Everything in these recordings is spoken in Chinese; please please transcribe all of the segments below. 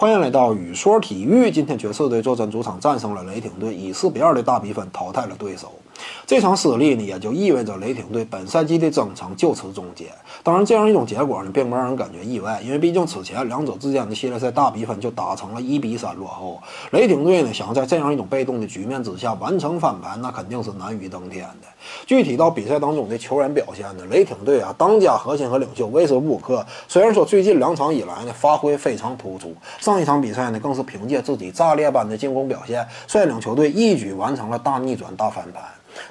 欢迎来到雨说体育。今天爵士队坐镇主场战胜了雷霆队，以四比二的大比分淘汰了对手。这场失利呢，也就意味着雷霆队本赛季的征程就此终结。当然，这样一种结果呢，并不让人感觉意外，因为毕竟此前两者之间的系列赛大比分就打成了一比三落后。雷霆队呢，想要在这样一种被动的局面之下完成翻盘，那肯定是难于登天的。具体到比赛当中的球员表现呢，雷霆队啊，当家核心和领袖威斯布鲁克，虽然说最近两场以来呢，发挥非常突出，上一场比赛呢，更是凭借自己炸裂般的进攻表现，率领球队一举完成了大逆转、大翻盘。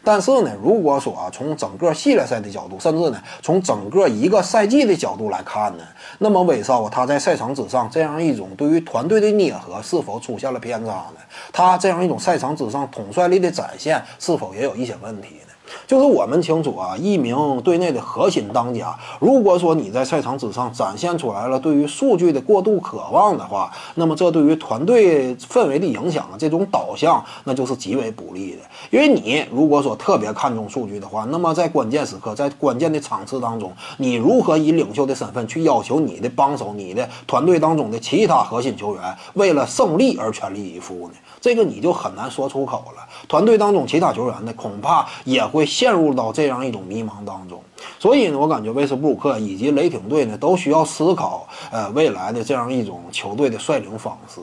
但是呢，如果说啊，从整个系列赛的角度，甚至呢，从整个一个赛季的角度来看呢，那么威少啊，他在赛场之上这样一种对于团队的捏合是否出现了偏差呢？他这样一种赛场之上统帅力的展现是否也有一些问题？就是我们清楚啊，一名队内的核心当家，如果说你在赛场之上展现出来了对于数据的过度渴望的话，那么这对于团队氛围的影响啊，这种导向那就是极为不利的。因为你如果说特别看重数据的话，那么在关键时刻，在关键的场次当中，你如何以领袖的身份去要求你的帮手、你的团队当中的其他核心球员为了胜利而全力以赴呢？这个你就很难说出口了。团队当中其他球员呢，恐怕也会会陷入到这样一种迷茫当中。所以呢，我感觉威斯布鲁克以及雷霆队呢，都需要思考呃未来的这样一种球队的率领方式。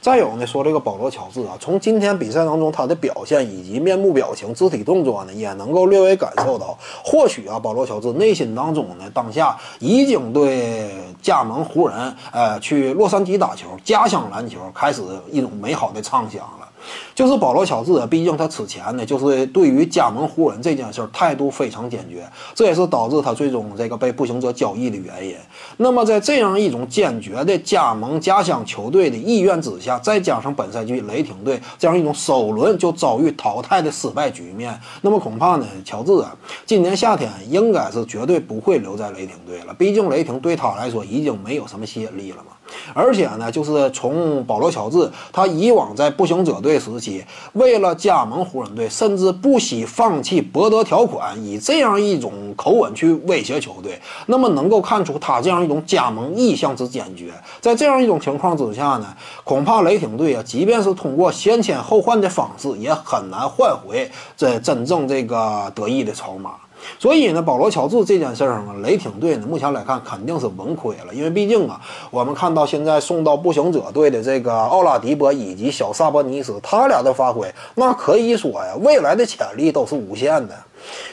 再有呢，说这个保罗乔治啊，从今天比赛当中他的表现以及面部表情、肢体动作呢，也能够略微感受到，或许啊，保罗乔治内心当中呢，当下已经对加盟湖人，呃，去洛杉矶打球、家乡篮球开始一种美好的畅想了。就是保罗·乔治啊，毕竟他此前呢，就是对于加盟湖人这件事态度非常坚决，这也是导致他最终这个被步行者交易的原因。那么在这样一种坚决的加盟家乡球队的意愿之下，再加上本赛季雷霆队这样一种首轮就遭遇淘汰的失败局面，那么恐怕呢，乔治啊，今年夏天应该是绝对不会留在雷霆队了。毕竟雷霆对他来说已经没有什么吸引力了嘛。而且呢，就是从保罗·乔治他以往在步行者队时期，为了加盟湖人队，甚至不惜放弃博德条款，以这样一种口吻去威胁球队，那么能够看出他这样一种加盟意向之坚决。在这样一种情况之下呢，恐怕雷霆队啊，即便是通过先签后换的方式，也很难换回这真正这个得意的筹码。所以呢，保罗·乔治这件事儿呢，雷霆队呢目前来看肯定是稳亏了，因为毕竟啊，我们看到现在送到步行者队的这个奥拉迪波以及小萨博尼斯，他俩的发挥，那可以说呀，未来的潜力都是无限的。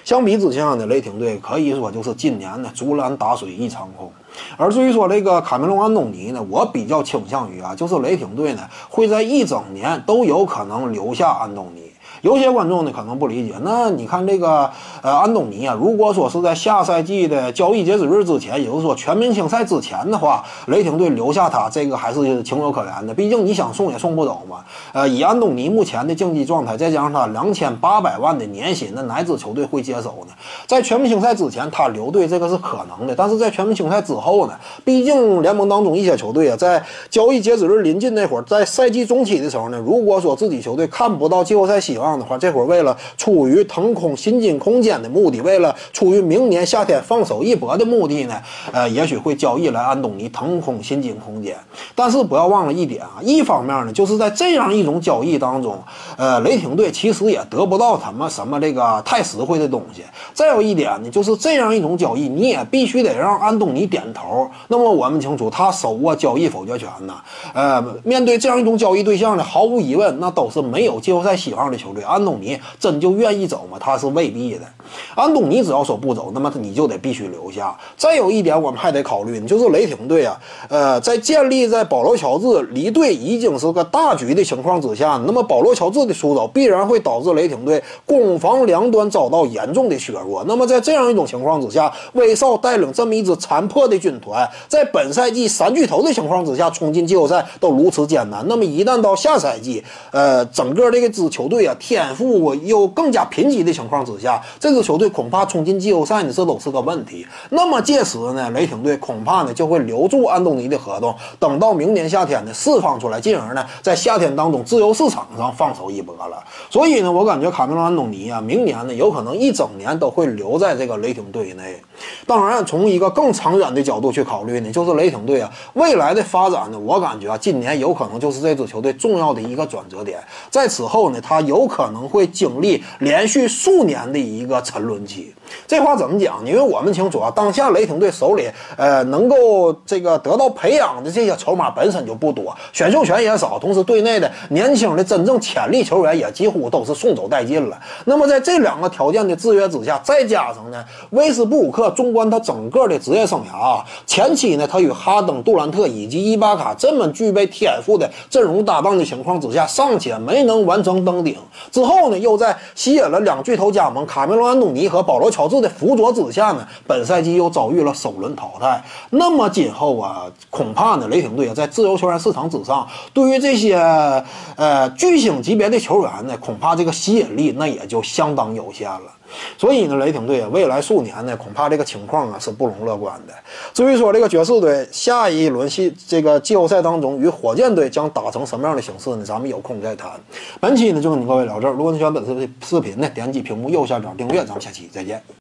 相比之下呢，雷霆队可以说就是今年呢竹篮打水一场空。而至于说这个卡梅隆·安东尼呢，我比较倾向于啊，就是雷霆队呢会在一整年都有可能留下安东尼。有些观众呢可能不理解，那你看这个呃安东尼啊，如果说是在下赛季的交易截止日之前，也就是说全明星赛之前的话，雷霆队留下他，这个还是情有可原的。毕竟你想送也送不走嘛。呃，以安东尼目前的竞技状态，再加上他两千八百万的年薪，那哪支球队会接手呢？在全明星赛之前他留队这个是可能的，但是在全明星赛之后呢？毕竟联盟当中一些球队啊，在交易截止日临近那会儿，在赛季中期的时候呢，如果说自己球队看不到季后赛希望。的话，这会儿为了出于腾空薪金空间的目的，为了出于明年夏天放手一搏的目的呢，呃，也许会交易来安东尼腾空薪金空间。但是不要忘了一点啊，一方面呢，就是在这样一种交易当中，呃，雷霆队其实也得不到什么什么这个太实惠的东西。再有一点呢，就是这样一种交易，你也必须得让安东尼点头。那么我们清楚，他手握交易否决权呢。呃，面对这样一种交易对象呢，毫无疑问，那都是没有季后赛希望的球队。安东尼真就愿意走吗？他是未必的。安东尼只要说不走，那么你就得必须留下。再有一点，我们还得考虑，就是雷霆队啊，呃，在建立在保罗乔治离队已经是个大局的情况之下，那么保罗乔治的出走必然会导致雷霆队攻防两端遭到严重的削弱。那么在这样一种情况之下，威少带领这么一支残破的军团，在本赛季三巨头的情况之下冲进季后赛都如此艰难，那么一旦到下赛季，呃，整个这个支球队啊。天赋又更加贫瘠的情况之下，这支球队恐怕冲进季后赛呢，这都是个问题。那么届时呢，雷霆队恐怕呢就会留住安东尼的合同，等到明年夏天呢释放出来，进而呢在夏天当中自由市场上放手一搏了。所以呢，我感觉卡梅隆·安东尼啊，明年呢有可能一整年都会留在这个雷霆队内。当然，从一个更长远的角度去考虑呢，就是雷霆队啊未来的发展呢，我感觉啊，今年有可能就是这支球队重要的一个转折点。在此后呢，他有可可能会经历连续数年的一个沉沦期。这话怎么讲？因为我们清楚啊，当下雷霆队手里呃能够这个得到培养的这些筹码本身就不多，选秀权也少，同时队内的年轻的真正潜力球员也几乎都是送走殆尽了。那么在这两个条件的制约之下，再加上呢，威斯布鲁克纵观他整个的职业生涯啊，前期呢他与哈登、杜兰特以及伊巴卡这么具备天赋的阵容搭档的情况之下，尚且没能完成登顶。之后呢，又在吸引了两巨头加盟卡梅隆·安东尼和保罗·乔。治的辅佐之下呢，本赛季又遭遇了首轮淘汰。那么今后啊，恐怕呢，雷霆队啊，在自由球员市场之上，对于这些呃巨星级别的球员呢，恐怕这个吸引力那也就相当有限了。所以呢，雷霆队啊，未来数年呢，恐怕这个情况啊是不容乐观的。至于说这个爵士队下一轮系这个季后赛当中与火箭队将打成什么样的形式呢？咱们有空再谈。本期呢就跟您各位聊这儿。如果你喜欢本次的视频呢，点击屏幕右下角订阅，咱们下期再见。